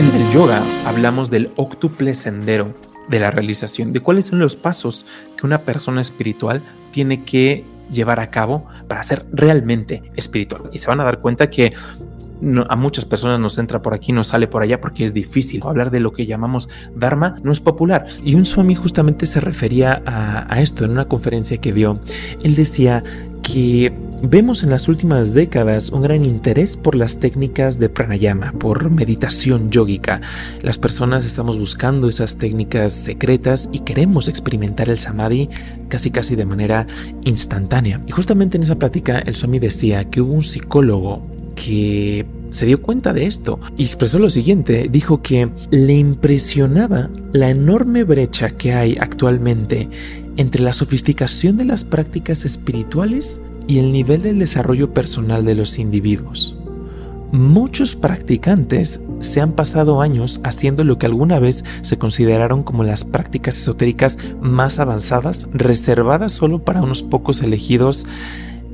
En el yoga hablamos del octuple sendero de la realización, de cuáles son los pasos que una persona espiritual tiene que llevar a cabo para ser realmente espiritual. Y se van a dar cuenta que a muchas personas nos entra por aquí, nos sale por allá porque es difícil. Hablar de lo que llamamos Dharma no es popular. Y un Swami justamente se refería a, a esto en una conferencia que dio. Él decía que vemos en las últimas décadas un gran interés por las técnicas de pranayama, por meditación yógica. Las personas estamos buscando esas técnicas secretas y queremos experimentar el samadhi casi casi de manera instantánea. Y justamente en esa plática el Swami decía que hubo un psicólogo que se dio cuenta de esto y expresó lo siguiente, dijo que le impresionaba la enorme brecha que hay actualmente entre la sofisticación de las prácticas espirituales y el nivel del desarrollo personal de los individuos. Muchos practicantes se han pasado años haciendo lo que alguna vez se consideraron como las prácticas esotéricas más avanzadas, reservadas solo para unos pocos elegidos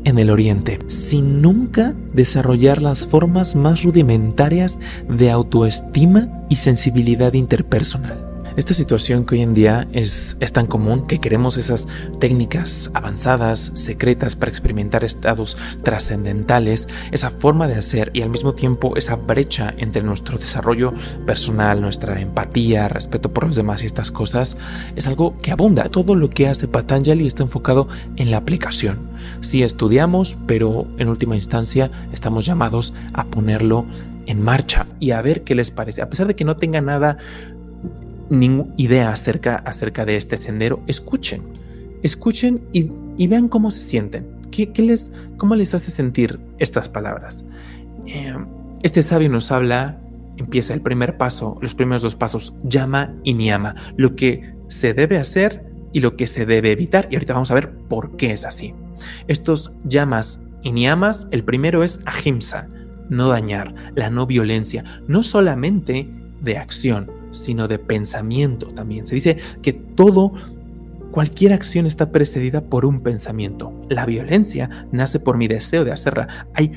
en el Oriente, sin nunca desarrollar las formas más rudimentarias de autoestima y sensibilidad interpersonal. Esta situación que hoy en día es, tan común que queremos esas técnicas avanzadas, secretas para experimentar estados trascendentales, esa forma de hacer y al mismo tiempo esa brecha entre nuestro desarrollo personal, nuestra empatía, respeto por los demás y estas cosas, es algo que abunda. Todo lo que hace Patanjali está enfocado en la aplicación. Sí estudiamos, pero en última instancia estamos llamados a ponerlo en marcha y a ver qué les parece. A pesar de que no tenga nada idea acerca, acerca de este sendero, escuchen, escuchen y, vean cómo se sienten. ¿Qué, les, ¿Cómo les hace sentir estas palabras? Eh, este sabio nos habla, empieza el primer paso, los primeros dos pasos, llama y niama, lo que se debe hacer y lo que se debe evitar. Y ahorita vamos a ver por qué es así. Estos llamas y niamas, el primero es ahimsa, no dañar, la no violencia, no solamente de acción, sino de pensamiento también. Se dice que todo, cualquier acción está precedida por un pensamiento. La violencia nace por mi deseo de hacerla. Hay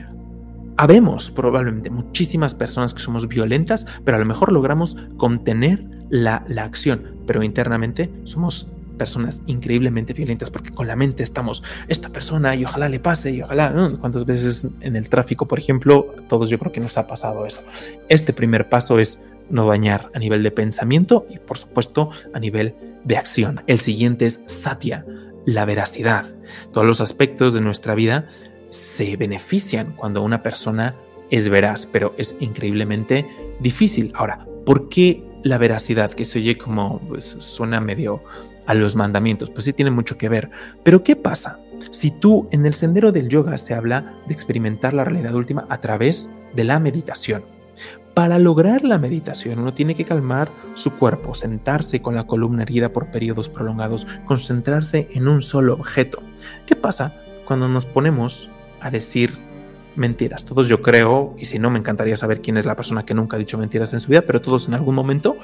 Habemos probablemente muchísimas personas que somos violentas, pero a lo mejor logramos contener la, la, acción, pero internamente somos personas increíblemente violentas porque con la mente estamos, esta persona y ojalá le pase y ojalá, ¿cuántas veces en el tráfico, por ejemplo, todos yo creo que nos ha pasado eso? Este primer paso es no dañar a nivel de pensamiento y por supuesto a nivel de acción. El siguiente es Satya, la veracidad. Todos los aspectos de nuestra vida se benefician cuando una persona es veraz, pero es increíblemente difícil. Ahora, ¿por qué la veracidad? Que se oye como pues, suena medio a los mandamientos, pues sí tiene mucho que ver. Pero ¿qué pasa? Si tú en el sendero del yoga se habla de experimentar la realidad última a través de la meditación, para lograr la meditación uno tiene que calmar su cuerpo, sentarse con la columna erguida por periodos prolongados, concentrarse en un solo objeto. ¿Qué pasa cuando nos ponemos a decir mentiras? Todos yo creo, y si no me encantaría saber quién es la persona que nunca ha dicho mentiras en su vida, pero todos en algún momento,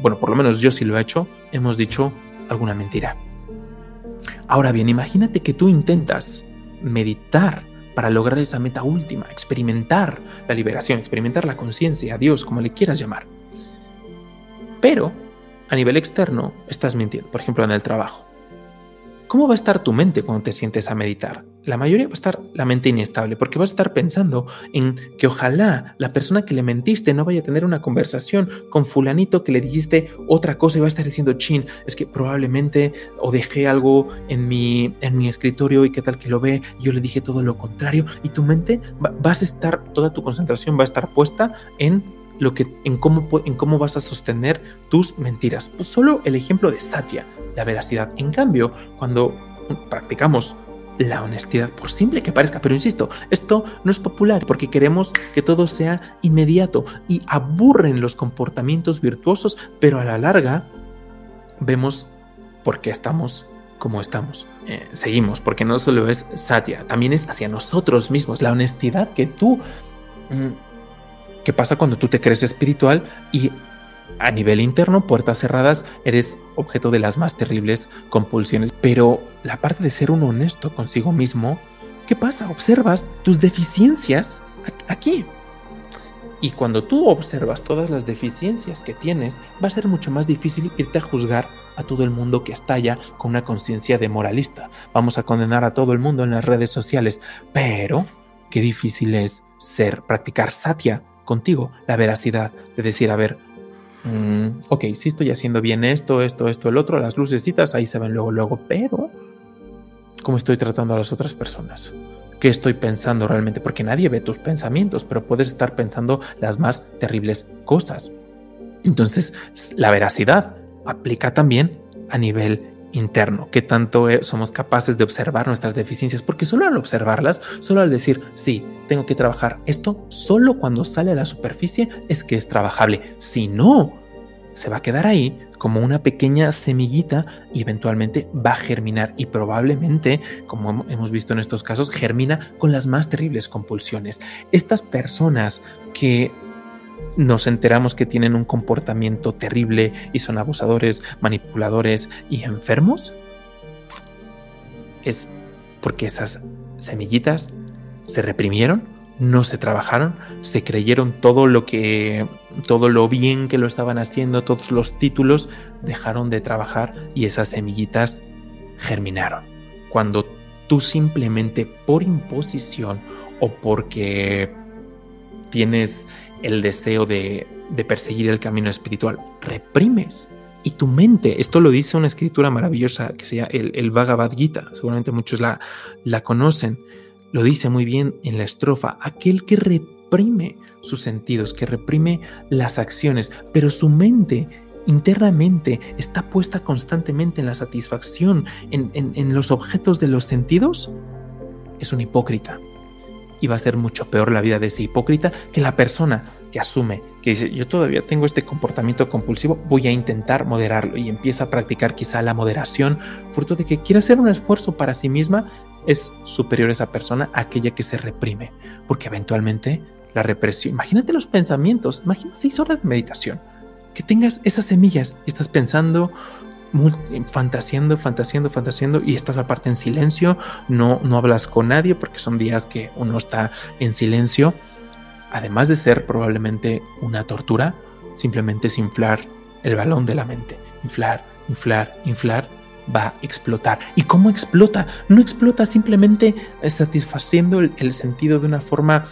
bueno, por lo menos yo sí lo he hecho, hemos dicho alguna mentira. Ahora bien, imagínate que tú intentas meditar para lograr esa meta última, experimentar la liberación, experimentar la conciencia, a Dios, como le quieras llamar. Pero a nivel externo estás mintiendo, por ejemplo en el trabajo. ¿Cómo va a estar tu mente cuando te sientes a meditar? La mayoría va a estar la mente inestable porque vas a estar pensando en que ojalá la persona que le mentiste no vaya a tener una conversación con fulanito que le dijiste otra cosa y va a estar diciendo, chin, es que probablemente o dejé algo en mi, en mi escritorio y qué tal que lo ve, yo le dije todo lo contrario y tu mente va, vas a estar, toda tu concentración va a estar puesta en lo que, en, cómo, en cómo vas a sostener tus mentiras. Pues solo el ejemplo de Satya, la veracidad. En cambio, cuando practicamos la honestidad, por simple que parezca, pero insisto, esto no es popular porque queremos que todo sea inmediato y aburren los comportamientos virtuosos, pero a la larga vemos por qué estamos como estamos. Eh, seguimos, porque no solo es Satya, también es hacia nosotros mismos, la honestidad que tú... Mm, ¿Qué pasa cuando tú te crees espiritual y a nivel interno, puertas cerradas, eres objeto de las más terribles compulsiones. Pero la parte de ser un honesto consigo mismo, ¿qué pasa? Observas tus deficiencias aquí. Y cuando tú observas todas las deficiencias que tienes, va a ser mucho más difícil irte a juzgar a todo el mundo que está ya con una conciencia de moralista. Vamos a condenar a todo el mundo en las redes sociales, pero qué difícil es ser, practicar satya contigo, la veracidad de decir, a ver, mm, ok, sí estoy haciendo bien esto, esto, esto, el otro, las lucecitas ahí se ven luego, luego, pero ¿cómo estoy tratando a las otras personas? qué estoy pensando realmente, porque nadie ve tus pensamientos, pero puedes estar pensando las más terribles cosas. Entonces, la veracidad aplica también a nivel interno, qué tanto eh, somos capaces de observar nuestras deficiencias, porque solo al observarlas, solo al decir, sí, tengo que trabajar esto, solo cuando sale a la superficie es que es trabajable. Si no, se va a quedar ahí como una pequeña semillita y eventualmente va a germinar y probablemente, como hemos visto en estos casos, germina con las más terribles compulsiones. Estas personas que nos enteramos que tienen un comportamiento terrible y son abusadores, manipuladores y enfermos, es porque esas semillitas se reprimieron no se trabajaron, se creyeron todo lo que todo lo bien que lo estaban haciendo, todos los títulos dejaron de trabajar y esas semillitas germinaron. Cuando tú simplemente por imposición o porque tienes el deseo de, perseguir el camino espiritual, reprimes. Y tu mente, esto lo dice una escritura maravillosa que se llama el, el Bhagavad Gita, seguramente muchos la, la conocen, lo dice muy bien en la estrofa, aquel que reprime sus sentidos, que reprime las acciones, pero su mente internamente está puesta constantemente en la satisfacción, en, los objetos de los sentidos, es un hipócrita. Y va a ser mucho peor la vida de ese hipócrita que la persona que asume, que dice, yo todavía tengo este comportamiento compulsivo, voy a intentar moderarlo y empieza a practicar quizá la moderación, fruto de que quiere hacer un esfuerzo para sí misma es superior esa persona aquella que se reprime, porque eventualmente la represión, imagínate los pensamientos, imagina seis horas de meditación, que tengas esas semillas y estás pensando, fantaseando, fantaseando, fantaseando y estás aparte en silencio, no, no hablas con nadie porque son días que uno está en silencio, además de ser probablemente una tortura, simplemente es inflar el balón de la mente, inflar, inflar, inflar va a explotar. ¿Y cómo explota? No explota simplemente satisfaciendo el, sentido de una forma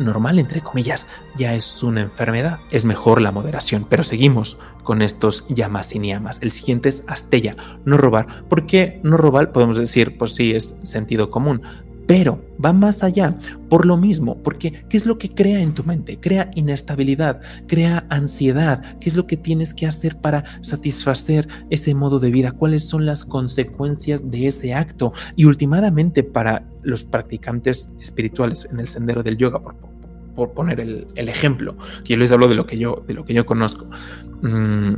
normal, entre comillas, ya es una enfermedad. Es mejor la moderación, pero seguimos con estos llamas y niamas. El siguiente es astella, no robar. ¿Por qué no robar? Podemos decir, pues sí, es sentido común, pero va más allá por lo mismo, porque ¿qué es lo que crea en tu mente? Crea inestabilidad, crea ansiedad. ¿Qué es lo que tienes que hacer para satisfacer ese modo de vida? ¿Cuáles son las consecuencias de ese acto? Y últimamente para los practicantes espirituales en el sendero del yoga, por, poner el, ejemplo, que yo les hablo de lo que yo, de lo que yo conozco. Mm,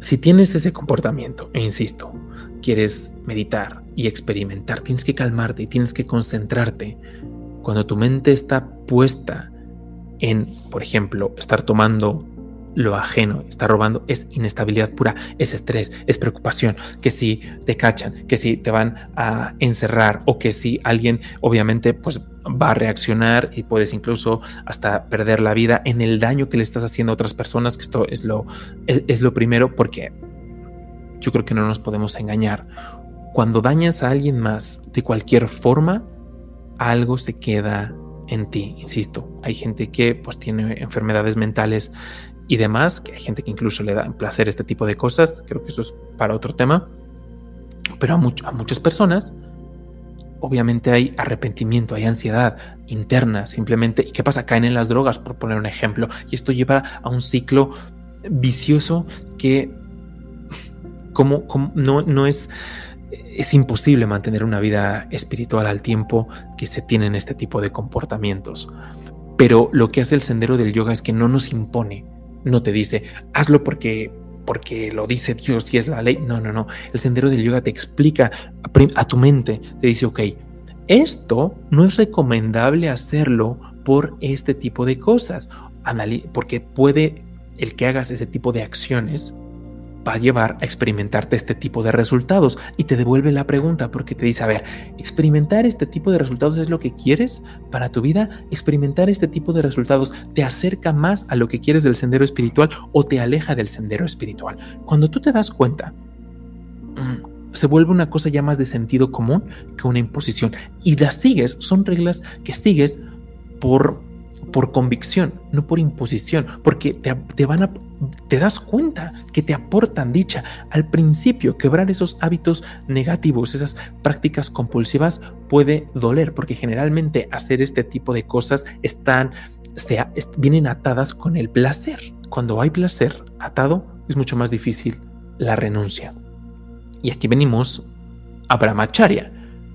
si tienes ese comportamiento, e insisto, quieres meditar y experimentar, tienes que calmarte y tienes que concentrarte. Cuando tu mente está puesta en, por ejemplo, estar tomando lo ajeno, estar robando, es inestabilidad pura, es estrés, es preocupación, que si te cachan, que si te van a encerrar o que si alguien obviamente pues va a reaccionar y puedes incluso hasta perder la vida en el daño que le estás haciendo a otras personas, que esto es lo, es lo primero porque yo creo que no nos podemos engañar. Cuando dañas a alguien más de cualquier forma, algo se queda en ti. Insisto, hay gente que pues tiene enfermedades mentales y demás, que hay gente que incluso le da placer este tipo de cosas. Creo que eso es para otro tema. Pero a, a muchas personas, obviamente hay arrepentimiento, hay ansiedad interna simplemente. ¿Y qué pasa? Caen en las drogas, por poner un ejemplo. Y esto lleva a un ciclo vicioso que no es, es imposible mantener una vida espiritual al tiempo que se tienen este tipo de comportamientos. Pero lo que hace el sendero del yoga es que no nos impone, no te dice, hazlo porque porque lo dice Dios y es la ley. No, no, no. El sendero del yoga te explica a, tu mente, te dice, ok, esto no es recomendable hacerlo por este tipo de cosas, porque puede el que hagas ese tipo de acciones va a llevar a experimentarte este tipo de resultados. Y te devuelve la pregunta porque te dice, a ver, experimentar este tipo de resultados es lo que quieres para tu vida, experimentar este tipo de resultados te acerca más a lo que quieres del sendero espiritual o te aleja del sendero espiritual. Cuando tú te das cuenta, mm, se vuelve una cosa ya más de sentido común que una imposición. Y las sigues, son reglas que sigues por por convicción, no por imposición, porque te, van a, te das cuenta que te aportan dicha. Al principio, quebrar esos hábitos negativos, esas prácticas compulsivas puede doler, porque generalmente hacer este tipo de cosas están, se, vienen atadas con el placer. Cuando hay placer atado, es mucho más difícil la renuncia. Y aquí venimos a Brahmacharya,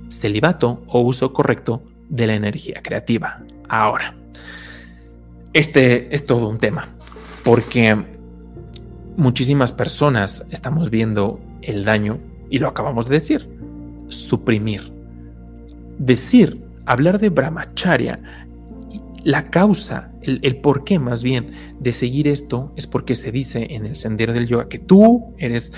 celibato o uso correcto de la energía creativa. Ahora, este es todo un tema, porque muchísimas personas estamos viendo el daño, y lo acabamos de decir, suprimir. Decir, hablar de brahmacharya, la causa, el, el por qué más bien de seguir esto es porque se dice en el sendero del yoga que tú eres,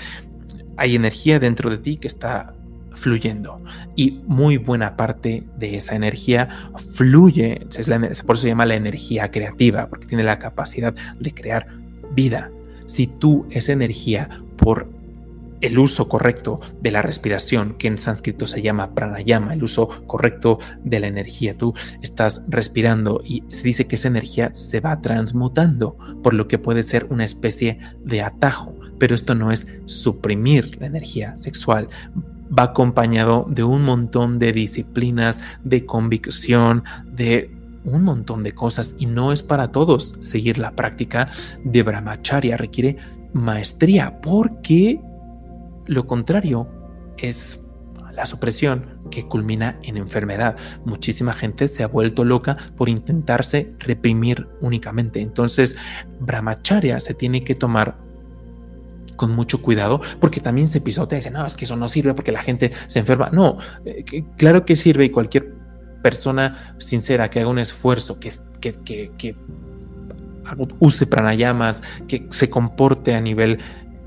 hay energía dentro de ti que está fluyendo. Y muy buena parte de esa energía fluye, es la, por eso se llama la energía creativa, porque tiene la capacidad de crear vida. Si tú esa energía por el uso correcto de la respiración, que en sánscrito se llama pranayama, el uso correcto de la energía. Tú estás respirando y se dice que esa energía se va transmutando, por lo que puede ser una especie de atajo. Pero esto no es suprimir la energía sexual, va acompañado de un montón de disciplinas, de convicción, de un montón de cosas y no es para todos seguir la práctica de brahmacharya, requiere maestría porque lo contrario es la supresión que culmina en enfermedad. Muchísima gente se ha vuelto loca por intentarse reprimir únicamente. Entonces, brahmacharya se tiene que tomar con mucho cuidado, porque también se pisotea y dice, no, es que eso no sirve porque la gente se enferma. No, eh, claro que sirve y cualquier persona sincera que haga un esfuerzo, que, que, que, que use pranayamas, que se comporte a nivel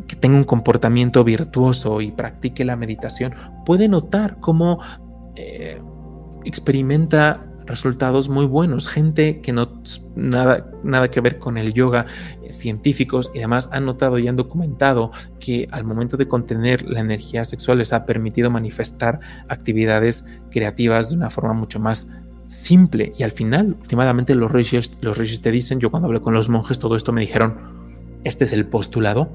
que tenga un comportamiento virtuoso y practique la meditación, puede notar cómo eh, experimenta resultados muy buenos. Gente que no nada, nada que ver con el yoga, eh, científicos y demás han notado y han documentado que al momento de contener la energía sexual les ha permitido manifestar actividades creativas de una forma mucho más simple. Y al final, últimamente los rishis, los rishis te dicen, yo cuando hablé con los monjes todo esto me dijeron, este es el postulado,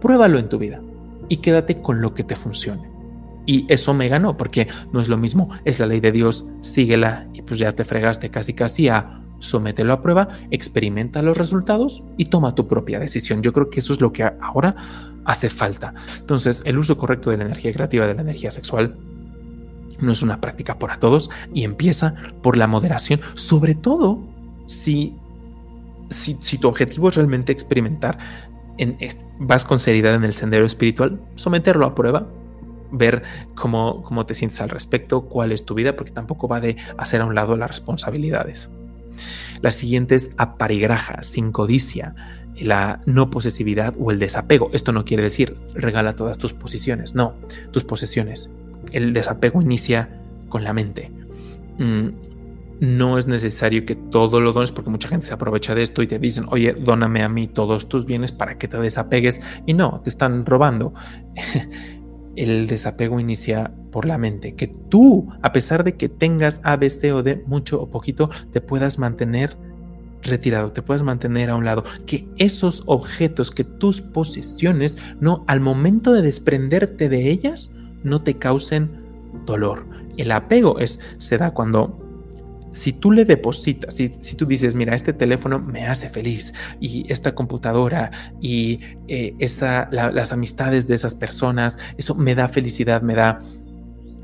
pruébalo en tu vida y quédate con lo que te funcione. Y eso me ganó, porque no es lo mismo, es la ley de Dios, síguela y pues ya te fregaste casi casi a somételo a prueba, experimenta los resultados y toma tu propia decisión. Yo creo que eso es lo que ahora hace falta. Entonces, el uso correcto de la energía creativa, de la energía sexual, no es una práctica para todos y empieza por la moderación, sobre todo si, si, si tu objetivo es realmente experimentar, en, vas con seriedad en el sendero espiritual, someterlo a prueba, ver cómo, cómo te sientes al respecto, cuál es tu vida, porque tampoco va de hacer a un lado las responsabilidades. La siguiente es aparigraja, sin codicia, la no posesividad o el desapego. Esto no quiere decir regala todas tus posiciones, no, tus posesiones. El desapego inicia con la mente. Mm, no es necesario que todo lo dones porque mucha gente se aprovecha de esto y te dicen, oye, dóname a mí todos tus bienes para que te desapegues. Y no, te están robando. el desapego inicia por la mente, que tú, a pesar de que tengas A, B, C o D, mucho o poquito, te puedas mantener retirado, te puedas mantener a un lado, que esos objetos, que tus posesiones, no, al momento de desprenderte de ellas, no te causen dolor. El apego es, se da cuando si tú le depositas, si, si, tú dices, mira, este teléfono me hace feliz y esta computadora y eh, esa, las amistades de esas personas, eso me da felicidad, me da,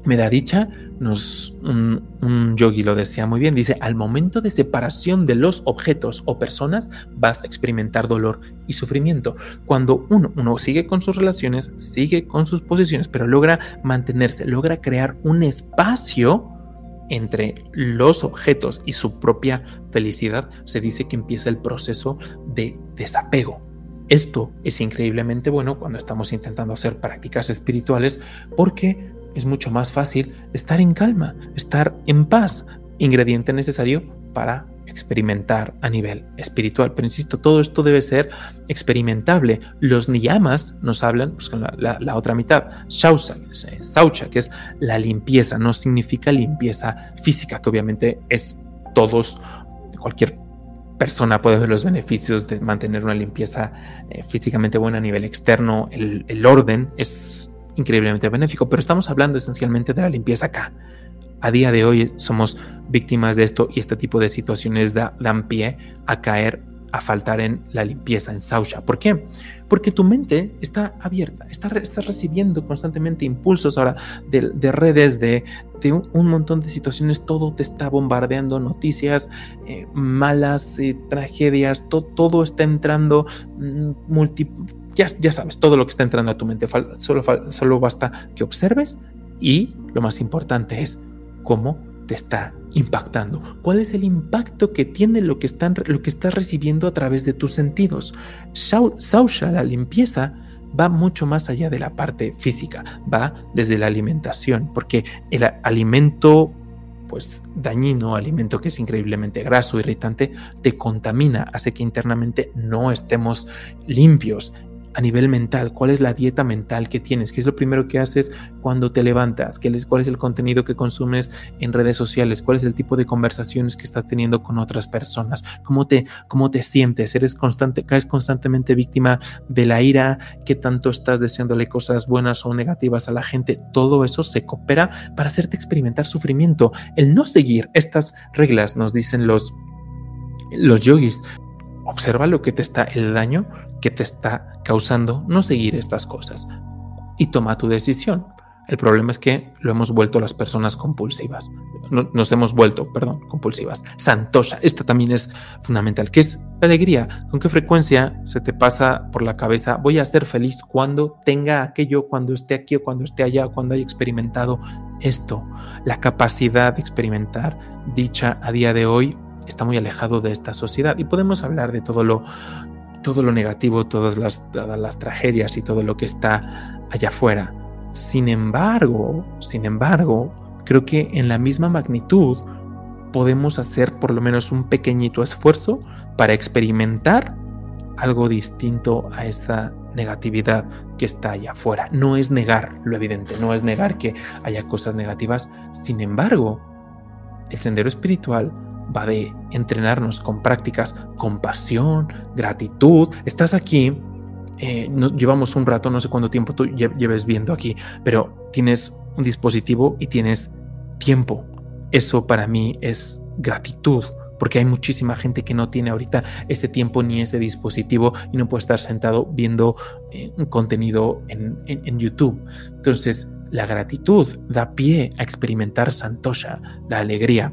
me da dicha, nos, un, un, yogi lo decía muy bien, dice, al momento de separación de los objetos o personas vas a experimentar dolor y sufrimiento. Cuando uno, uno sigue con sus relaciones, sigue con sus posiciones, pero logra mantenerse, logra crear un espacio entre los objetos y su propia felicidad, se dice que empieza el proceso de desapego. Esto es increíblemente bueno cuando estamos intentando hacer prácticas espirituales porque es mucho más fácil estar en calma, estar en paz, ingrediente necesario para experimentar a nivel espiritual. Pero insisto, todo esto debe ser experimentable. Los niyamas nos hablan pues, la, otra mitad, shausa, saucha, que es la limpieza, no significa limpieza física, que obviamente es todos, cualquier persona puede ver los beneficios de mantener una limpieza eh, físicamente buena a nivel externo, el, orden es increíblemente benéfico, pero estamos hablando esencialmente de la limpieza acá. A día de hoy somos víctimas de esto y este tipo de situaciones dan pie a caer a faltar en la limpieza, en Sausha. ¿Por qué? Porque tu mente está abierta, está, recibiendo constantemente impulsos ahora de, redes, de, un, montón de situaciones, todo te está bombardeando, noticias eh, malas, eh, tragedias, todo está entrando, mm, ya, ya, sabes, todo lo que está entrando a tu mente, solo, solo basta que observes y lo más importante es cómo te está impactando? ¿Cuál es el impacto que tiene lo que, están, lo que estás recibiendo a través de tus sentidos? Sausha, la limpieza, va mucho más allá de la parte física, va desde la alimentación, porque el alimento pues dañino, alimento que es increíblemente graso, irritante, te contamina, hace que internamente no estemos limpios a nivel mental, cuál es la dieta mental que tienes, qué es lo primero que haces cuando te levantas, ¿Qué es, cuál es el contenido que consumes en redes sociales, cuál es el tipo de conversaciones que estás teniendo con otras personas, cómo te, cómo te sientes, eres constante, caes constantemente víctima de la ira, qué tanto estás deseándole cosas buenas o negativas a la gente, todo eso se coopera para hacerte experimentar sufrimiento. El no seguir estas reglas, nos dicen los los yogis, Observa lo que te está, el daño que te está causando no seguir estas cosas y toma tu decisión. El problema es que lo hemos vuelto las personas compulsivas. nos hemos vuelto, perdón, compulsivas. Santosha, esta también es fundamental, que es la alegría. ¿Con qué frecuencia se te pasa por la cabeza voy a ser feliz cuando tenga aquello, cuando esté aquí o cuando esté allá, cuando haya experimentado esto? La capacidad de experimentar dicha a día de hoy está muy alejado de esta sociedad y podemos hablar de todo lo, todo lo negativo, todas las, las tragedias y todo lo que está allá afuera. Sin embargo, sin embargo, creo que en la misma magnitud podemos hacer por lo menos un pequeñito esfuerzo para experimentar algo distinto a esa negatividad que está allá afuera. No es negar lo evidente, no es negar que haya cosas negativas. Sin embargo, el sendero espiritual va de entrenarnos con prácticas, compasión, gratitud. Estás aquí, eh, llevamos un rato, no sé cuánto tiempo tú lleves viendo aquí, pero tienes un dispositivo y tienes tiempo. Eso para mí es gratitud, porque hay muchísima gente que no tiene ahorita ese tiempo ni ese dispositivo y no puede estar sentado viendo eh, contenido en YouTube. Entonces, la gratitud da pie a experimentar Santosha, la alegría,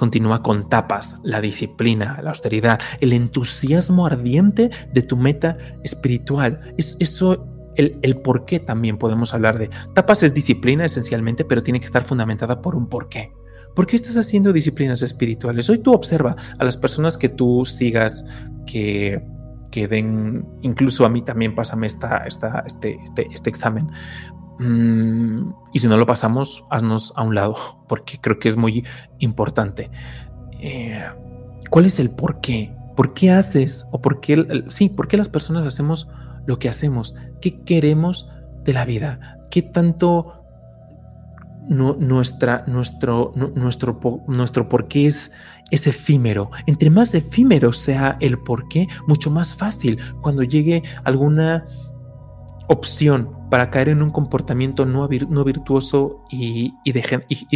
Continúa con tapas, la disciplina, la austeridad, el entusiasmo ardiente de tu meta espiritual. Es, eso el, el, por qué también podemos hablar de. Tapas es disciplina esencialmente, pero tiene que estar fundamentada por un por qué. ¿Por qué estás haciendo disciplinas espirituales? Hoy tú observa a las personas que tú sigas que, que den, incluso a mí también pásame esta, esta, este, este, este examen. Mm, y si no lo pasamos, haznos a un lado, porque creo que es muy importante. Eh, ¿Cuál es el por qué? ¿Por qué haces? ¿O por qué, sí, por qué las personas hacemos lo que hacemos? ¿Qué queremos de la vida? ¿Qué tanto nuestra, nuestro, nuestro, nuestro por qué es, es efímero? Entre más efímero sea el por qué, mucho más fácil cuando llegue alguna opción para caer en un comportamiento no, virtuoso y, y,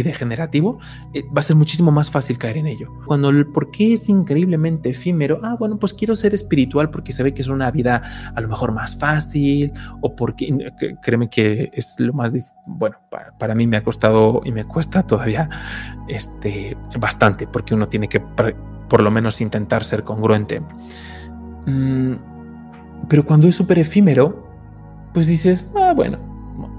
degenerativo, eh, va a ser muchísimo más fácil caer en ello. Cuando el por qué es increíblemente efímero, ah, bueno, pues quiero ser espiritual porque se ve que es una vida a lo mejor más fácil, o porque, créeme que es lo más, bueno, para, mí me ha costado y me cuesta todavía este, bastante, porque uno tiene que por lo menos intentar ser congruente. Mm, pero cuando es súper efímero, pues dices, ah, bueno,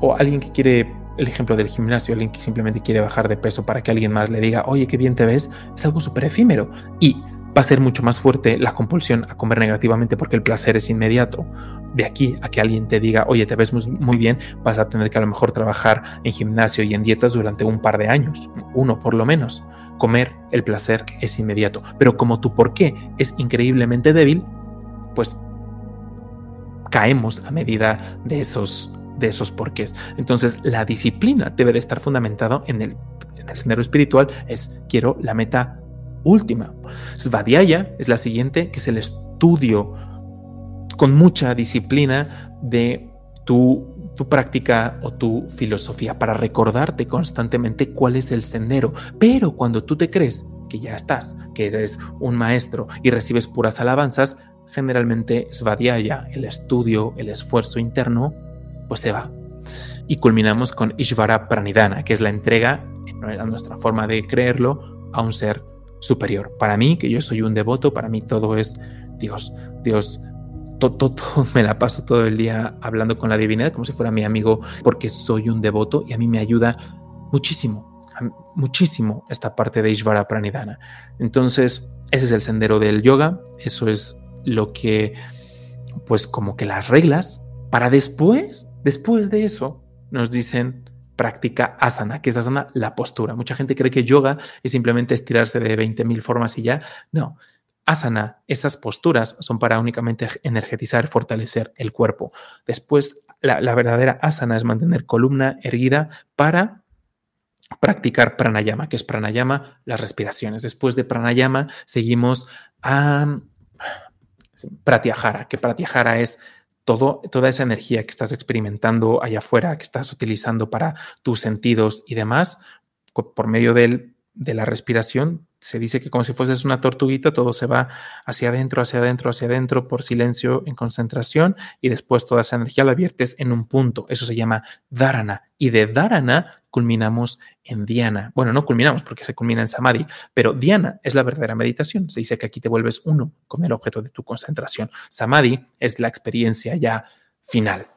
o alguien que quiere, el ejemplo del gimnasio, alguien que simplemente quiere bajar de peso para que alguien más le diga, oye, qué bien te ves, es algo súper efímero. Y va a ser mucho más fuerte la compulsión a comer negativamente porque el placer es inmediato. De aquí a que alguien te diga, oye, te ves muy bien, vas a tener que a lo mejor trabajar en gimnasio y en dietas durante un par de años, uno por lo menos. Comer, el placer es inmediato. Pero como tu por qué es increíblemente débil, pues caemos a medida de esos, de esos porqués. Entonces, la disciplina debe de estar fundamentado en el, en el sendero espiritual, es quiero la meta última. Svadhyaya es la siguiente, que es el estudio con mucha disciplina de tu, tu, práctica o tu filosofía para recordarte constantemente cuál es el sendero. Pero cuando tú te crees que ya estás, que eres un maestro y recibes puras alabanzas, generalmente Svadhyaya, el estudio, el esfuerzo interno, pues se va. Y culminamos con Ishvara Pranidhana, que es la entrega, en nuestra forma de creerlo, a un ser superior. Para mí, que yo soy un devoto, para mí todo es Dios, Dios. Todo, me la paso todo el día hablando con la divinidad como si fuera mi amigo porque soy un devoto y a mí me ayuda muchísimo, muchísimo esta parte de Ishvara Pranidhana. Entonces, ese es el sendero del yoga, eso es lo que, pues como que las reglas, para después, después de eso, nos dicen práctica asana, que es asana la postura. Mucha gente cree que yoga es simplemente estirarse de 20.000 formas y ya. No, asana, esas posturas son para únicamente energetizar, fortalecer el cuerpo. Después, la, la verdadera asana es mantener columna erguida para practicar pranayama, que es pranayama, las respiraciones. Después de pranayama, seguimos a pratyahara, que pratyahara es toda esa energía que estás experimentando allá afuera, que estás utilizando para tus sentidos y demás, por medio de la respiración, se dice que como si fueses una tortuguita, todo se va hacia adentro, hacia adentro, hacia adentro, por silencio, en concentración, y después toda esa energía la viertes en un punto. Eso se llama dharana. Y de dharana culminamos en Diana. Bueno, no culminamos porque se culmina en Samadhi, pero Diana es la verdadera meditación. Se dice que aquí te vuelves uno con el objeto de tu concentración. Samadhi es la experiencia ya final.